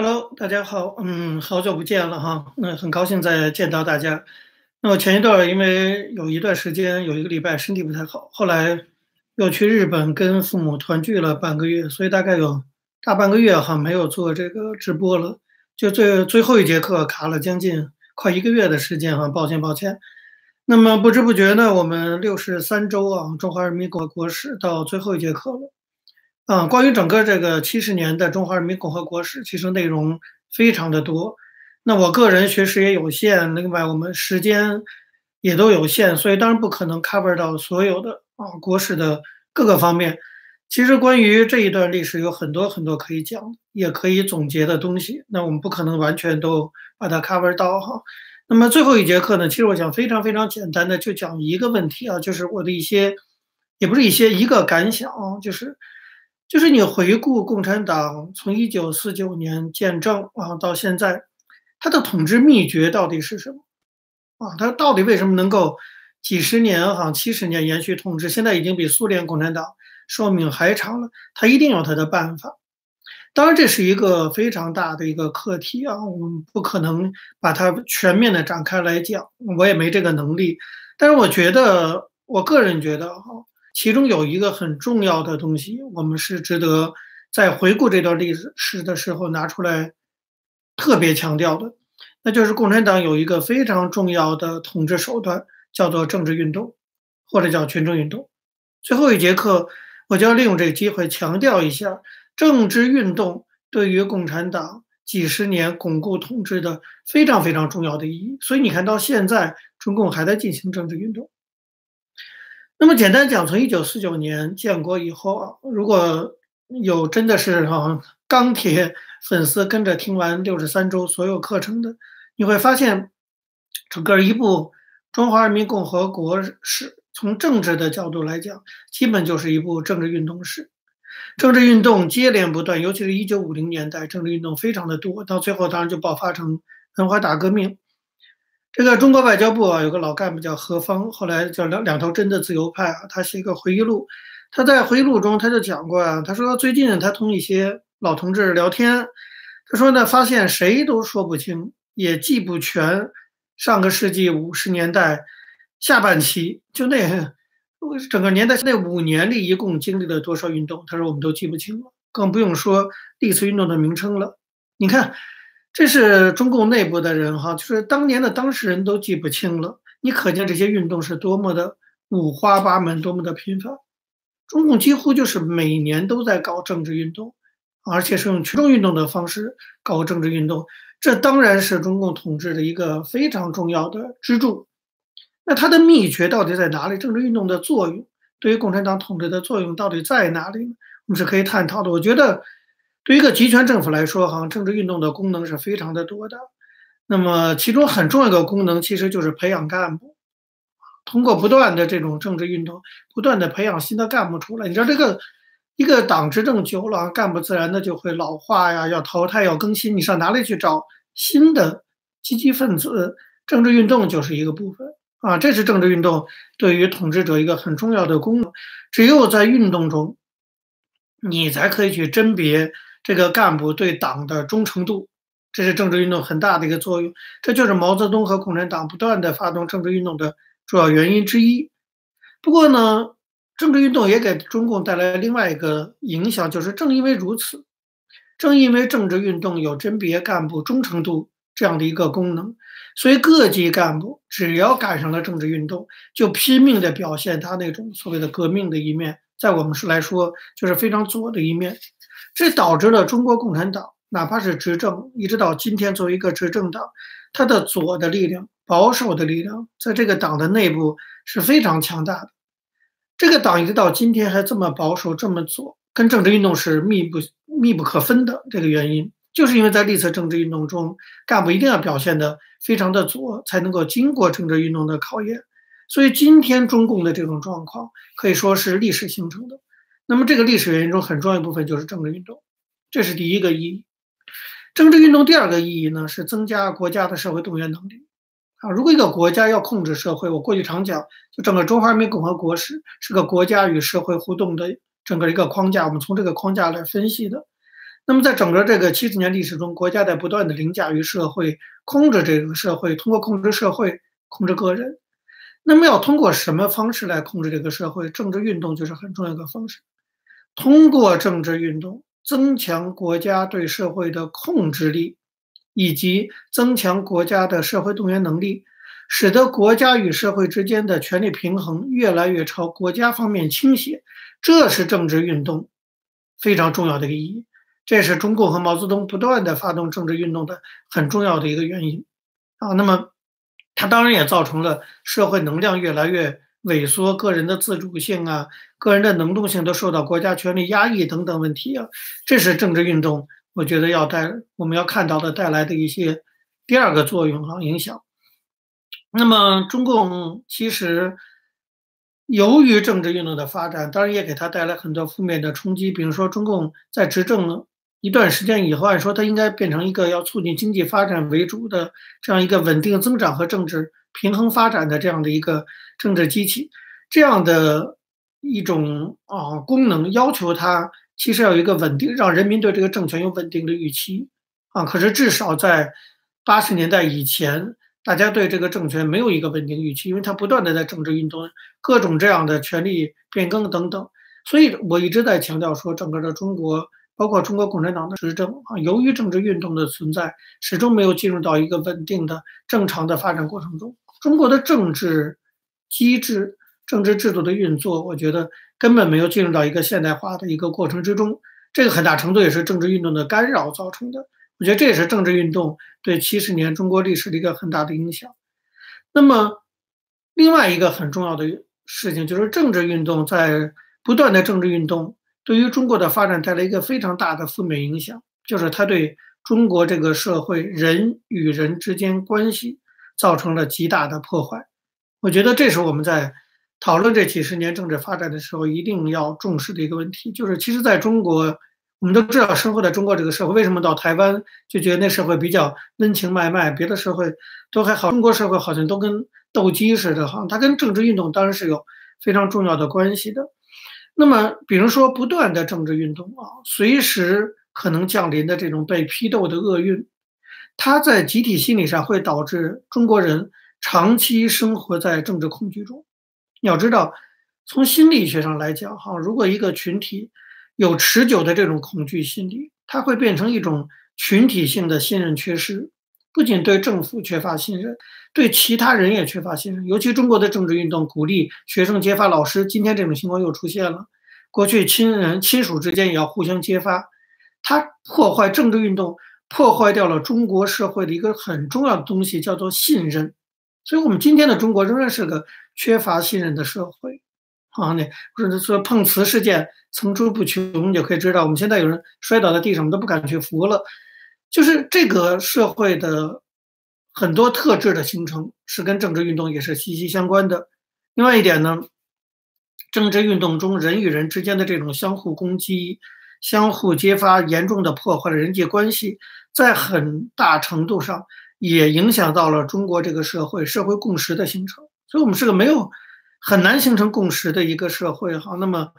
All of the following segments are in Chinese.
Hello，大家好，嗯，好久不见了哈，那很高兴再见到大家。那我前一段因为有一段时间有一个礼拜身体不太好，后来又去日本跟父母团聚了半个月，所以大概有大半个月哈没有做这个直播了，就最最后一节课卡了将近快一个月的时间哈，抱歉抱歉。那么不知不觉呢，我们六十三周啊，中华人民共和国史到最后一节课了。啊，关于整个这个七十年的中华人民共和国史，其实内容非常的多。那我个人学识也有限，另外我们时间也都有限，所以当然不可能 cover 到所有的啊国史的各个方面。其实关于这一段历史有很多很多可以讲，也可以总结的东西。那我们不可能完全都把它 cover 到哈。那么最后一节课呢，其实我想非常非常简单的就讲一个问题啊，就是我的一些，也不是一些一个感想，就是。就是你回顾共产党从一九四九年建政啊到现在，它的统治秘诀到底是什么？啊，它到底为什么能够几十年哈七十年延续统治？现在已经比苏联共产党寿命还长了，它一定有它的办法。当然，这是一个非常大的一个课题啊，我们不可能把它全面的展开来讲，我也没这个能力。但是我觉得，我个人觉得哈。其中有一个很重要的东西，我们是值得在回顾这段历史的时候拿出来特别强调的，那就是共产党有一个非常重要的统治手段，叫做政治运动，或者叫群众运动。最后一节课，我就要利用这个机会强调一下政治运动对于共产党几十年巩固统治的非常非常重要的意义。所以你看到现在，中共还在进行政治运动。那么简单讲，从一九四九年建国以后啊，如果有真的是哈钢铁粉丝跟着听完六十三周所有课程的，你会发现，整个一部中华人民共和国史，从政治的角度来讲，基本就是一部政治运动史。政治运动接连不断，尤其是一九五零年代，政治运动非常的多，到最后当然就爆发成文化大革命。这个中国外交部啊，有个老干部叫何方，后来叫两两头针的自由派啊，他写一个回忆录。他在回忆录中他就讲过啊，他说最近他同一些老同志聊天，他说呢，发现谁都说不清，也记不全上个世纪五十年代下半期就那整个年代那五年里一共经历了多少运动，他说我们都记不清了，更不用说历次运动的名称了。你看。这是中共内部的人哈，就是当年的当事人都记不清了。你可见这些运动是多么的五花八门，多么的频繁。中共几乎就是每年都在搞政治运动，而且是用群众运动的方式搞政治运动。这当然是中共统治的一个非常重要的支柱。那它的秘诀到底在哪里？政治运动的作用对于共产党统治的作用到底在哪里？我们是可以探讨的。我觉得。对于一个集权政府来说，哈，政治运动的功能是非常的多的。那么，其中很重要的功能其实就是培养干部，通过不断的这种政治运动，不断的培养新的干部出来。你知道，这个一个党执政久了，干部自然的就会老化呀，要淘汰，要更新。你上哪里去找新的积极分子？政治运动就是一个部分啊，这是政治运动对于统治者一个很重要的功能。只有在运动中，你才可以去甄别。这个干部对党的忠诚度，这是政治运动很大的一个作用。这就是毛泽东和共产党不断的发动政治运动的主要原因之一。不过呢，政治运动也给中共带来另外一个影响，就是正因为如此，正因为政治运动有甄别干部忠诚度这样的一个功能，所以各级干部只要赶上了政治运动，就拼命的表现他那种所谓的革命的一面，在我们是来说就是非常左的一面。这导致了中国共产党，哪怕是执政，一直到今天作为一个执政党，它的左的力量、保守的力量，在这个党的内部是非常强大的。这个党一直到今天还这么保守、这么左，跟政治运动是密不密不可分的。这个原因，就是因为在历次政治运动中，干部一定要表现的非常的左，才能够经过政治运动的考验。所以，今天中共的这种状况可以说是历史形成的。那么，这个历史原因中很重要一部分就是政治运动，这是第一个意义。政治运动第二个意义呢，是增加国家的社会动员能力。啊，如果一个国家要控制社会，我过去常讲，就整个中华人民共和国是是个国家与社会互动的整个一个框架，我们从这个框架来分析的。那么在整个这个七十年历史中，国家在不断的凌驾于社会，控制这个社会，通过控制社会控制个人。那么要通过什么方式来控制这个社会？政治运动就是很重要的方式。通过政治运动增强国家对社会的控制力，以及增强国家的社会动员能力。使得国家与社会之间的权力平衡越来越朝国家方面倾斜，这是政治运动非常重要的一个意义。这是中共和毛泽东不断的发动政治运动的很重要的一个原因啊。那么，它当然也造成了社会能量越来越萎缩，个人的自主性啊，个人的能动性都受到国家权力压抑等等问题啊。这是政治运动，我觉得要带我们要看到的带来的一些第二个作用和影响。那么，中共其实由于政治运动的发展，当然也给他带来很多负面的冲击。比如说，中共在执政一段时间以后，按说它应该变成一个要促进经济发展为主的这样一个稳定增长和政治平衡发展的这样的一个政治机器，这样的一种啊功能，要求它其实要有一个稳定，让人民对这个政权有稳定的预期啊。可是至少在八十年代以前。大家对这个政权没有一个稳定预期，因为它不断的在政治运动、各种这样的权力变更等等，所以我一直在强调说，整个的中国，包括中国共产党的执政啊，由于政治运动的存在，始终没有进入到一个稳定的、正常的发展过程中。中国的政治机制、政治制度的运作，我觉得根本没有进入到一个现代化的一个过程之中。这个很大程度也是政治运动的干扰造成的。我觉得这也是政治运动对七十年中国历史的一个很大的影响。那么，另外一个很重要的事情就是政治运动在不断的政治运动对于中国的发展带来一个非常大的负面影响，就是它对中国这个社会人与人之间关系造成了极大的破坏。我觉得这是我们在讨论这几十年政治发展的时候一定要重视的一个问题，就是其实在中国。我们都知道，生活在中国这个社会，为什么到台湾就觉得那社会比较温情脉脉，别的社会都还好，中国社会好像都跟斗鸡似的哈。它跟政治运动当然是有非常重要的关系的。那么，比如说不断的政治运动啊，随时可能降临的这种被批斗的厄运，它在集体心理上会导致中国人长期生活在政治恐惧中。要知道，从心理学上来讲哈，如果一个群体，有持久的这种恐惧心理，它会变成一种群体性的信任缺失，不仅对政府缺乏信任，对其他人也缺乏信任。尤其中国的政治运动鼓励学生揭发老师，今天这种情况又出现了。过去亲人亲属之间也要互相揭发，它破坏政治运动，破坏掉了中国社会的一个很重要的东西，叫做信任。所以，我们今天的中国仍然是个缺乏信任的社会。啊，那或者说碰瓷事件层出不穷，你就可以知道，我们现在有人摔倒在地上，我们都不敢去扶了。就是这个社会的很多特质的形成，是跟政治运动也是息息相关的。另外一点呢，政治运动中人与人之间的这种相互攻击、相互揭发，严重的破坏了人际关系，在很大程度上也影响到了中国这个社会社会共识的形成。所以，我们是个没有。很难形成共识的一个社会，哈。那么，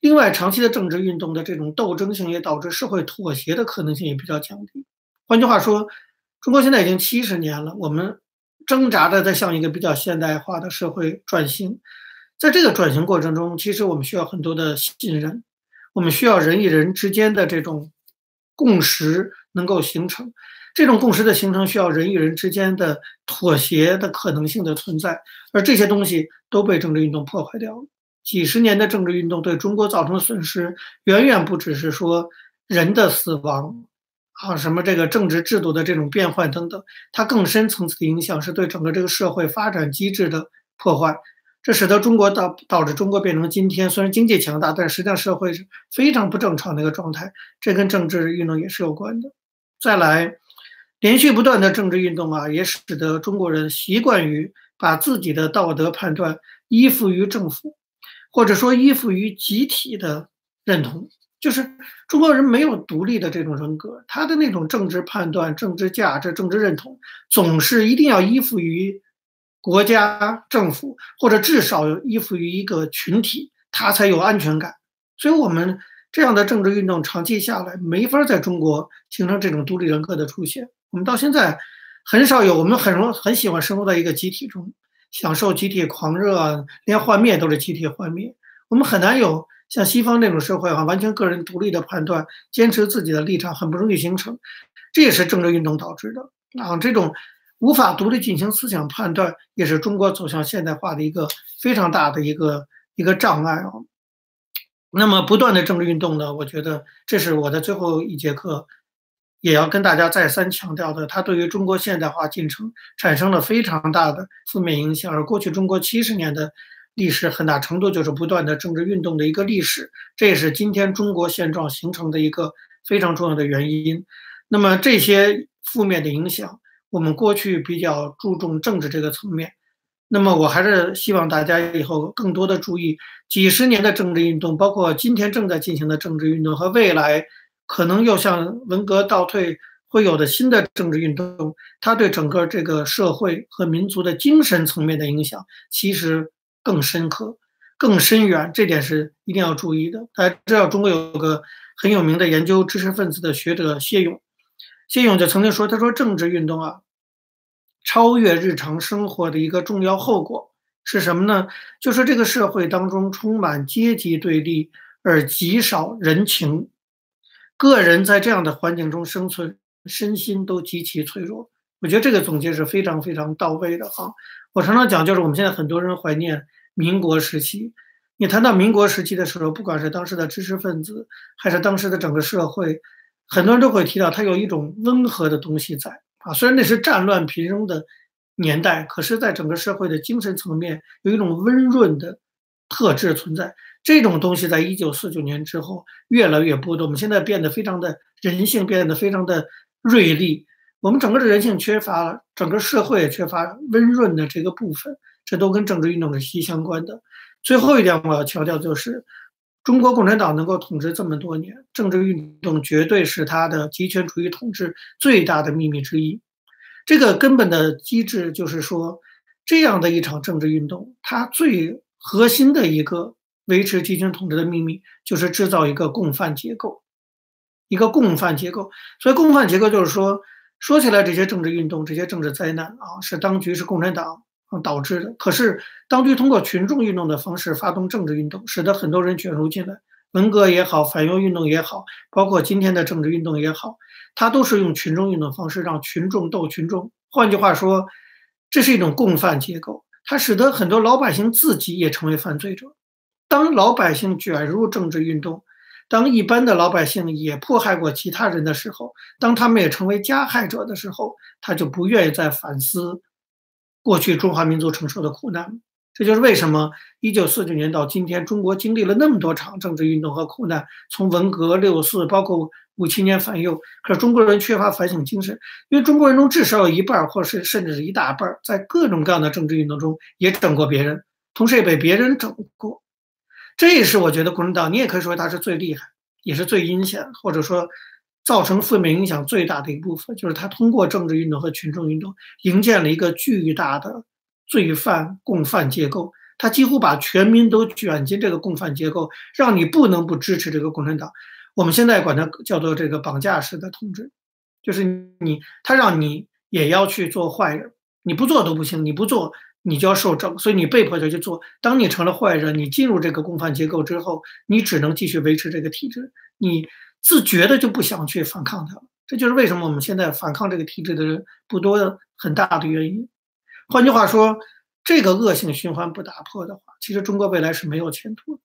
另外，长期的政治运动的这种斗争性也导致社会妥协的可能性也比较降低。换句话说，中国现在已经七十年了，我们挣扎着在向一个比较现代化的社会转型。在这个转型过程中，其实我们需要很多的信任，我们需要人与人之间的这种共识能够形成。这种共识的形成需要人与人之间的妥协的可能性的存在，而这些东西都被政治运动破坏掉了。几十年的政治运动对中国造成的损失，远远不只是说人的死亡啊，什么这个政治制度的这种变换等等，它更深层次的影响是对整个这个社会发展机制的破坏。这使得中国导导致中国变成今天虽然经济强大，但实际上社会是非常不正常的一个状态。这跟政治运动也是有关的。再来。连续不断的政治运动啊，也使得中国人习惯于把自己的道德判断依附于政府，或者说依附于集体的认同。就是中国人没有独立的这种人格，他的那种政治判断、政治价值、政治认同，总是一定要依附于国家、政府，或者至少依附于一个群体，他才有安全感。所以，我们这样的政治运动长期下来，没法在中国形成这种独立人格的出现。我们到现在很少有，我们很容很喜欢生活在一个集体中，享受集体狂热啊，连幻灭都是集体幻灭。我们很难有像西方那种社会啊，完全个人独立的判断，坚持自己的立场，很不容易形成。这也是政治运动导致的啊，这种无法独立进行思想判断，也是中国走向现代化的一个非常大的一个一个障碍啊。那么，不断的政治运动呢？我觉得这是我的最后一节课，也要跟大家再三强调的。它对于中国现代化进程产生了非常大的负面影响。而过去中国七十年的历史，很大程度就是不断的政治运动的一个历史。这也是今天中国现状形成的一个非常重要的原因。那么这些负面的影响，我们过去比较注重政治这个层面。那么，我还是希望大家以后更多的注意几十年的政治运动，包括今天正在进行的政治运动和未来可能又像文革倒退会有的新的政治运动，它对整个这个社会和民族的精神层面的影响，其实更深刻、更深远。这点是一定要注意的。大家知道，中国有个很有名的研究知识分子的学者谢勇，谢勇就曾经说：“他说政治运动啊。”超越日常生活的一个重要后果是什么呢？就是这个社会当中充满阶级对立，而极少人情。个人在这样的环境中生存，身心都极其脆弱。我觉得这个总结是非常非常到位的啊！我常常讲，就是我们现在很多人怀念民国时期。你谈到民国时期的时候，不管是当时的知识分子，还是当时的整个社会，很多人都会提到它有一种温和的东西在。啊，虽然那是战乱频仍的年代，可是，在整个社会的精神层面有一种温润的特质存在。这种东西在一九四九年之后越来越波动。我们现在变得非常的人性，变得非常的锐利。我们整个的人性缺乏，整个社会也缺乏温润的这个部分，这都跟政治运动是息息相关的。最后一点，我要强调就是。中国共产党能够统治这么多年，政治运动绝对是它的极权主义统治最大的秘密之一。这个根本的机制就是说，这样的一场政治运动，它最核心的一个维持集权统治的秘密，就是制造一个共犯结构，一个共犯结构。所以，共犯结构就是说，说起来这些政治运动、这些政治灾难啊，是当局是共产党。导致的。可是，当局通过群众运动的方式发动政治运动，使得很多人卷入进来。文革也好，反右运动也好，包括今天的政治运动也好，它都是用群众运动方式让群众斗群众。换句话说，这是一种共犯结构，它使得很多老百姓自己也成为犯罪者。当老百姓卷入政治运动，当一般的老百姓也迫害过其他人的时候，当他们也成为加害者的时候，他就不愿意再反思。过去中华民族承受的苦难，这就是为什么一九四九年到今天，中国经历了那么多场政治运动和苦难，从文革、六四，包括五七年反右。可是中国人缺乏反省精神，因为中国人中至少有一半，或是甚至是一大半，在各种各样的政治运动中也整过别人，同时也被别人整过。这也是我觉得共产党，你也可以说他是最厉害，也是最阴险，或者说。造成负面影响最大的一部分，就是他通过政治运动和群众运动，营建了一个巨大的罪犯共犯结构。他几乎把全民都卷进这个共犯结构，让你不能不支持这个共产党。我们现在管它叫做这个绑架式的统治，就是你他让你也要去做坏人，你不做都不行，你不做你就要受整，所以你被迫就去做。当你成了坏人，你进入这个共犯结构之后，你只能继续维持这个体制，你。自觉的就不想去反抗它了，这就是为什么我们现在反抗这个体制的人不多很大的原因。换句话说，这个恶性循环不打破的话，其实中国未来是没有前途的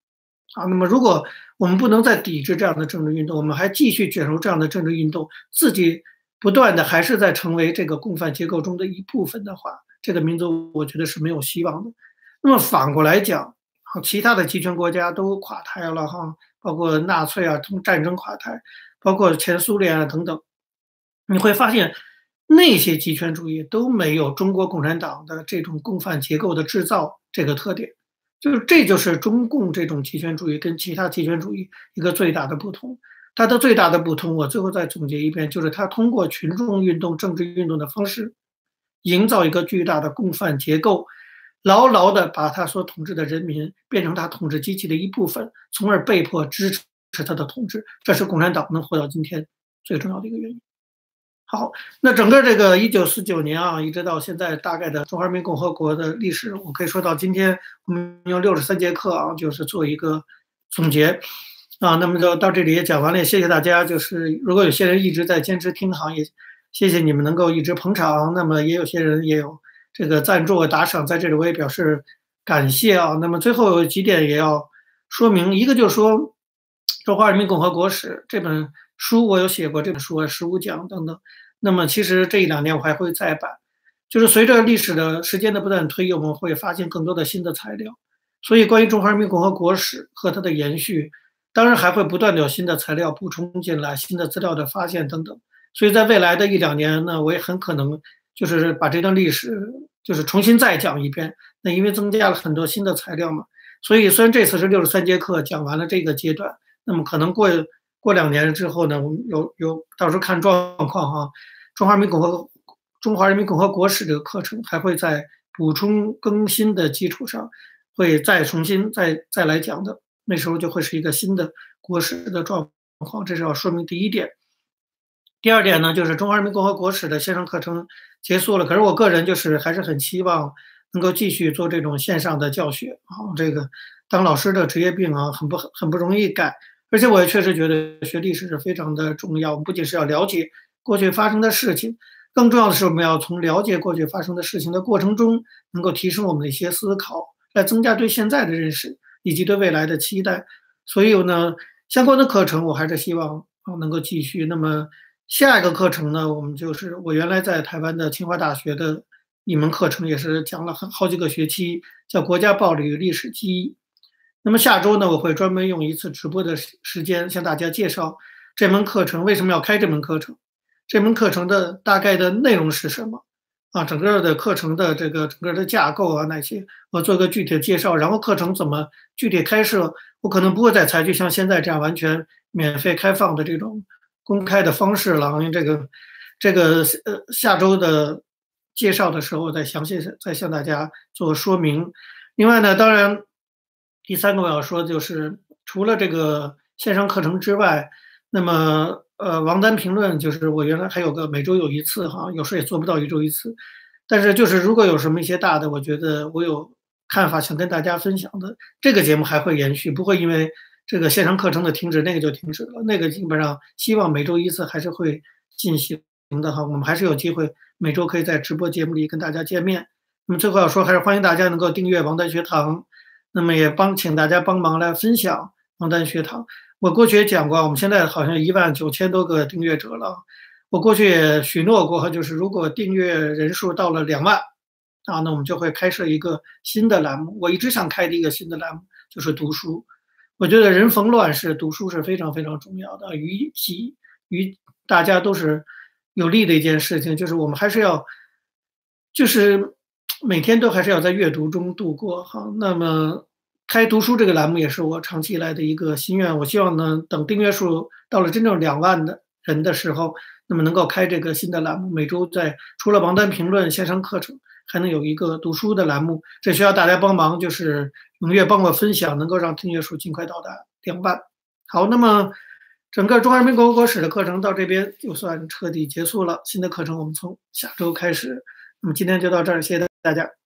啊。那么，如果我们不能再抵制这样的政治运动，我们还继续卷入这样的政治运动，自己不断的还是在成为这个共犯结构中的一部分的话，这个民族我觉得是没有希望的。那么反过来讲，其他的集权国家都垮台了哈。包括纳粹啊，从战争垮台，包括前苏联啊等等，你会发现那些集权主义都没有中国共产党的这种共犯结构的制造这个特点，就是这就是中共这种集权主义跟其他集权主义一个最大的不同。它的最大的不同，我最后再总结一遍，就是它通过群众运动、政治运动的方式，营造一个巨大的共犯结构。牢牢地把他所统治的人民变成他统治机器的一部分，从而被迫支持他的统治，这是共产党能活到今天最重要的一个原因。好，那整个这个一九四九年啊，一直到现在，大概的中华人民共和国的历史，我可以说到今天，我们用六十三节课啊，就是做一个总结啊。那么就到这里也讲完了，谢谢大家。就是如果有些人一直在坚持听行，业谢谢你们能够一直捧场。那么也有些人也有这个赞助打赏，在这里我也表示感谢啊。那么最后有几点也要说明，一个就是说《中华人民共和国史》这本书，我有写过这本书啊，十五讲等等。那么其实这一两年我还会再版，就是随着历史的时间的不断推移，我们会发现更多的新的材料。所以关于中华人民共和国史和它的延续，当然还会不断的有新的材料补充进来，新的资料的发现等等。所以在未来的一两年呢，我也很可能就是把这段历史就是重新再讲一遍。那因为增加了很多新的材料嘛，所以虽然这次是六十三节课讲完了这个阶段，那么可能过过两年之后呢，我们有有到时候看状况哈。中华人民共和中华人民共和国史这个课程还会在补充更新的基础上，会再重新再再来讲的。那时候就会是一个新的国史的状况，这是要说明第一点。第二点呢，就是中华人民共和国史的线上课程结束了，可是我个人就是还是很希望能够继续做这种线上的教学啊。这个当老师的职业病啊，很不很不容易改，而且我也确实觉得学历史是非常的重要，不仅是要了解。过去发生的事情，更重要的是，我们要从了解过去发生的事情的过程中，能够提升我们的一些思考，来增加对现在的认识以及对未来的期待。所以呢，相关的课程我还是希望啊能够继续。那么下一个课程呢，我们就是我原来在台湾的清华大学的一门课程，也是讲了很好几个学期，叫《国家暴力与历史记忆》。那么下周呢，我会专门用一次直播的时时间向大家介绍这门课程为什么要开这门课程。这门课程的大概的内容是什么？啊，整个的课程的这个整个的架构啊，那些我做个具体的介绍。然后课程怎么具体开设？我可能不会再采取像现在这样完全免费开放的这种公开的方式了。因为这个这个呃下周的介绍的时候再详细再向大家做说明。另外呢，当然第三个我要说就是除了这个线上课程之外，那么。呃，王丹评论就是我原来还有个每周有一次哈，有时候也做不到一周一次，但是就是如果有什么一些大的，我觉得我有看法想跟大家分享的，这个节目还会延续，不会因为这个线上课程的停止那个就停止了，那个基本上希望每周一次还是会进行的哈，我们还是有机会每周可以在直播节目里跟大家见面。那么最后要说，还是欢迎大家能够订阅王丹学堂，那么也帮请大家帮忙来分享王丹学堂。我过去也讲过，我们现在好像一万九千多个订阅者了。我过去也许诺过，就是如果订阅人数到了两万，啊，那我们就会开设一个新的栏目。我一直想开的一个新的栏目就是读书。我觉得人逢乱世读书是非常非常重要的，于己于大家都是有利的一件事情。就是我们还是要，就是每天都还是要在阅读中度过。哈，那么。开读书这个栏目也是我长期以来的一个心愿。我希望呢，等订阅数到了真正两万的人的时候，那么能够开这个新的栏目，每周在除了王丹评论线上课程，还能有一个读书的栏目。这需要大家帮忙，就是踊跃帮我分享，能够让订阅数尽快到达两万。好，那么整个中华人民共和国史的课程到这边就算彻底结束了。新的课程我们从下周开始。那么今天就到这儿，谢谢大家。